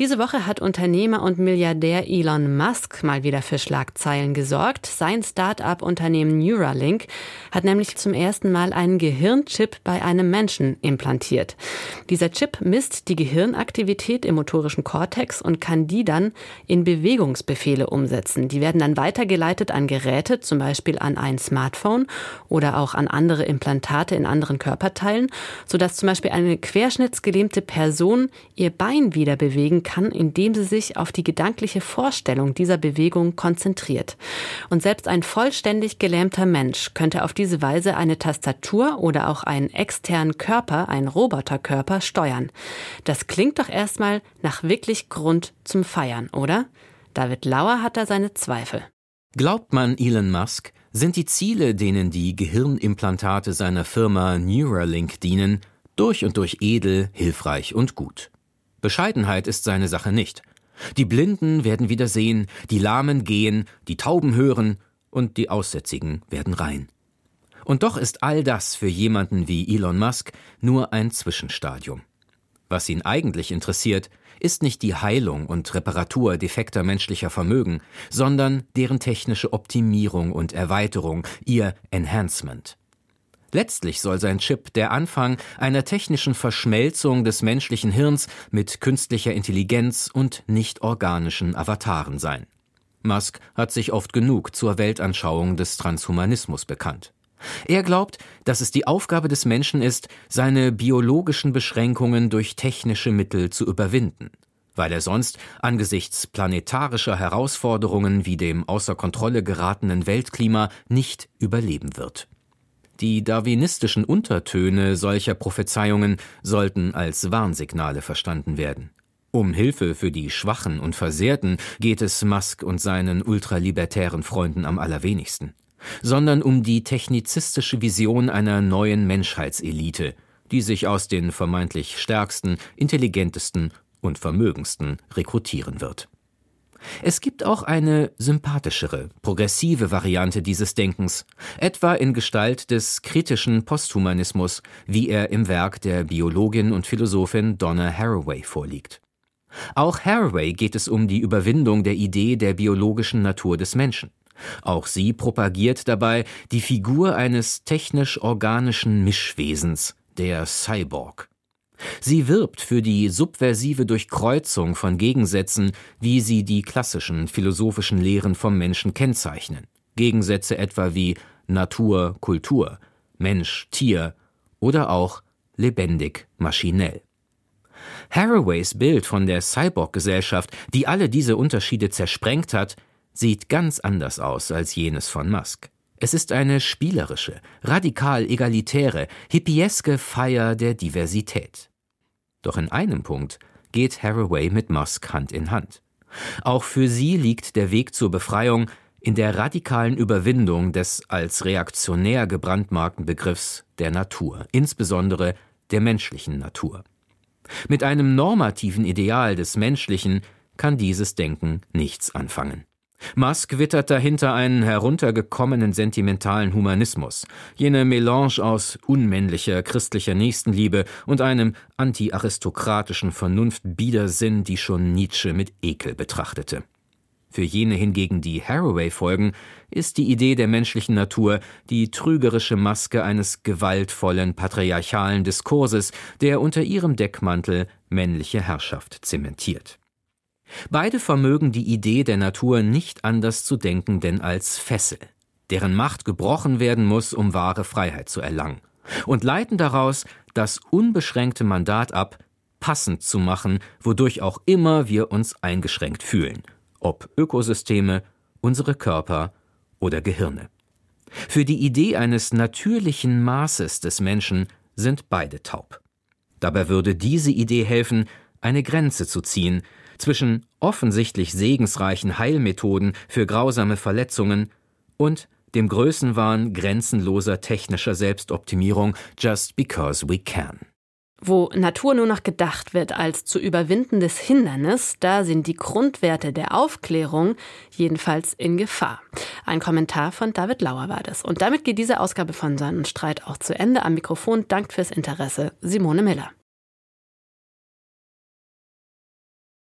diese Woche hat Unternehmer und Milliardär Elon Musk mal wieder für Schlagzeilen gesorgt. Sein Start-up-Unternehmen Neuralink hat nämlich zum ersten Mal einen Gehirnchip bei einem Menschen implantiert. Dieser Chip misst die Gehirnaktivität im motorischen Kortex und kann die dann in Bewegungsbefehle umsetzen. Die werden dann weitergeleitet an Geräte, zum Beispiel an ein Smartphone oder auch an andere Implantate in anderen Körperteilen, sodass zum Beispiel eine querschnittsgelähmte Person ihr Bein wieder bewegen kann kann, indem sie sich auf die gedankliche Vorstellung dieser Bewegung konzentriert. Und selbst ein vollständig gelähmter Mensch könnte auf diese Weise eine Tastatur oder auch einen externen Körper, einen Roboterkörper, steuern. Das klingt doch erstmal nach wirklich Grund zum Feiern, oder? David Lauer hat da seine Zweifel. Glaubt man Elon Musk, sind die Ziele, denen die Gehirnimplantate seiner Firma Neuralink dienen, durch und durch edel, hilfreich und gut. Bescheidenheit ist seine Sache nicht. Die Blinden werden wieder sehen, die Lahmen gehen, die Tauben hören und die Aussätzigen werden rein. Und doch ist all das für jemanden wie Elon Musk nur ein Zwischenstadium. Was ihn eigentlich interessiert, ist nicht die Heilung und Reparatur defekter menschlicher Vermögen, sondern deren technische Optimierung und Erweiterung, ihr Enhancement. Letztlich soll sein Chip der Anfang einer technischen Verschmelzung des menschlichen Hirns mit künstlicher Intelligenz und nicht organischen Avataren sein. Musk hat sich oft genug zur Weltanschauung des Transhumanismus bekannt. Er glaubt, dass es die Aufgabe des Menschen ist, seine biologischen Beschränkungen durch technische Mittel zu überwinden, weil er sonst angesichts planetarischer Herausforderungen wie dem außer Kontrolle geratenen Weltklima nicht überleben wird. Die darwinistischen Untertöne solcher Prophezeiungen sollten als Warnsignale verstanden werden. Um Hilfe für die Schwachen und Versehrten geht es Musk und seinen ultralibertären Freunden am allerwenigsten, sondern um die technizistische Vision einer neuen Menschheitselite, die sich aus den vermeintlich stärksten, intelligentesten und vermögendsten rekrutieren wird. Es gibt auch eine sympathischere, progressive Variante dieses Denkens, etwa in Gestalt des kritischen Posthumanismus, wie er im Werk der Biologin und Philosophin Donna Haraway vorliegt. Auch Haraway geht es um die Überwindung der Idee der biologischen Natur des Menschen. Auch sie propagiert dabei die Figur eines technisch-organischen Mischwesens, der Cyborg. Sie wirbt für die subversive Durchkreuzung von Gegensätzen, wie sie die klassischen philosophischen Lehren vom Menschen kennzeichnen. Gegensätze etwa wie Natur, Kultur, Mensch, Tier oder auch lebendig, maschinell. Haraways Bild von der Cyborg-Gesellschaft, die alle diese Unterschiede zersprengt hat, sieht ganz anders aus als jenes von Musk. Es ist eine spielerische, radikal egalitäre, hippieske Feier der Diversität. Doch in einem Punkt geht Haraway mit Musk Hand in Hand. Auch für sie liegt der Weg zur Befreiung in der radikalen Überwindung des als reaktionär gebrandmarkten Begriffs der Natur, insbesondere der menschlichen Natur. Mit einem normativen Ideal des Menschlichen kann dieses Denken nichts anfangen. Musk wittert dahinter einen heruntergekommenen sentimentalen Humanismus, jene Melange aus unmännlicher christlicher Nächstenliebe und einem antiaristokratischen Vernunftbiedersinn, die schon Nietzsche mit Ekel betrachtete. Für jene hingegen, die Haraway folgen, ist die Idee der menschlichen Natur die trügerische Maske eines gewaltvollen patriarchalen Diskurses, der unter ihrem Deckmantel männliche Herrschaft zementiert. Beide vermögen die Idee der Natur nicht anders zu denken denn als Fessel, deren Macht gebrochen werden muss, um wahre Freiheit zu erlangen, und leiten daraus das unbeschränkte Mandat ab, passend zu machen, wodurch auch immer wir uns eingeschränkt fühlen, ob Ökosysteme, unsere Körper oder Gehirne. Für die Idee eines natürlichen Maßes des Menschen sind beide taub. Dabei würde diese Idee helfen, eine Grenze zu ziehen, zwischen offensichtlich segensreichen Heilmethoden für grausame Verletzungen und dem Größenwahn grenzenloser technischer Selbstoptimierung just because we can. Wo Natur nur noch gedacht wird als zu überwindendes Hindernis, da sind die Grundwerte der Aufklärung jedenfalls in Gefahr. Ein Kommentar von David Lauer war das. Und damit geht diese Ausgabe von Sonnenstreit auch zu Ende. Am Mikrofon dankt fürs Interesse Simone Miller.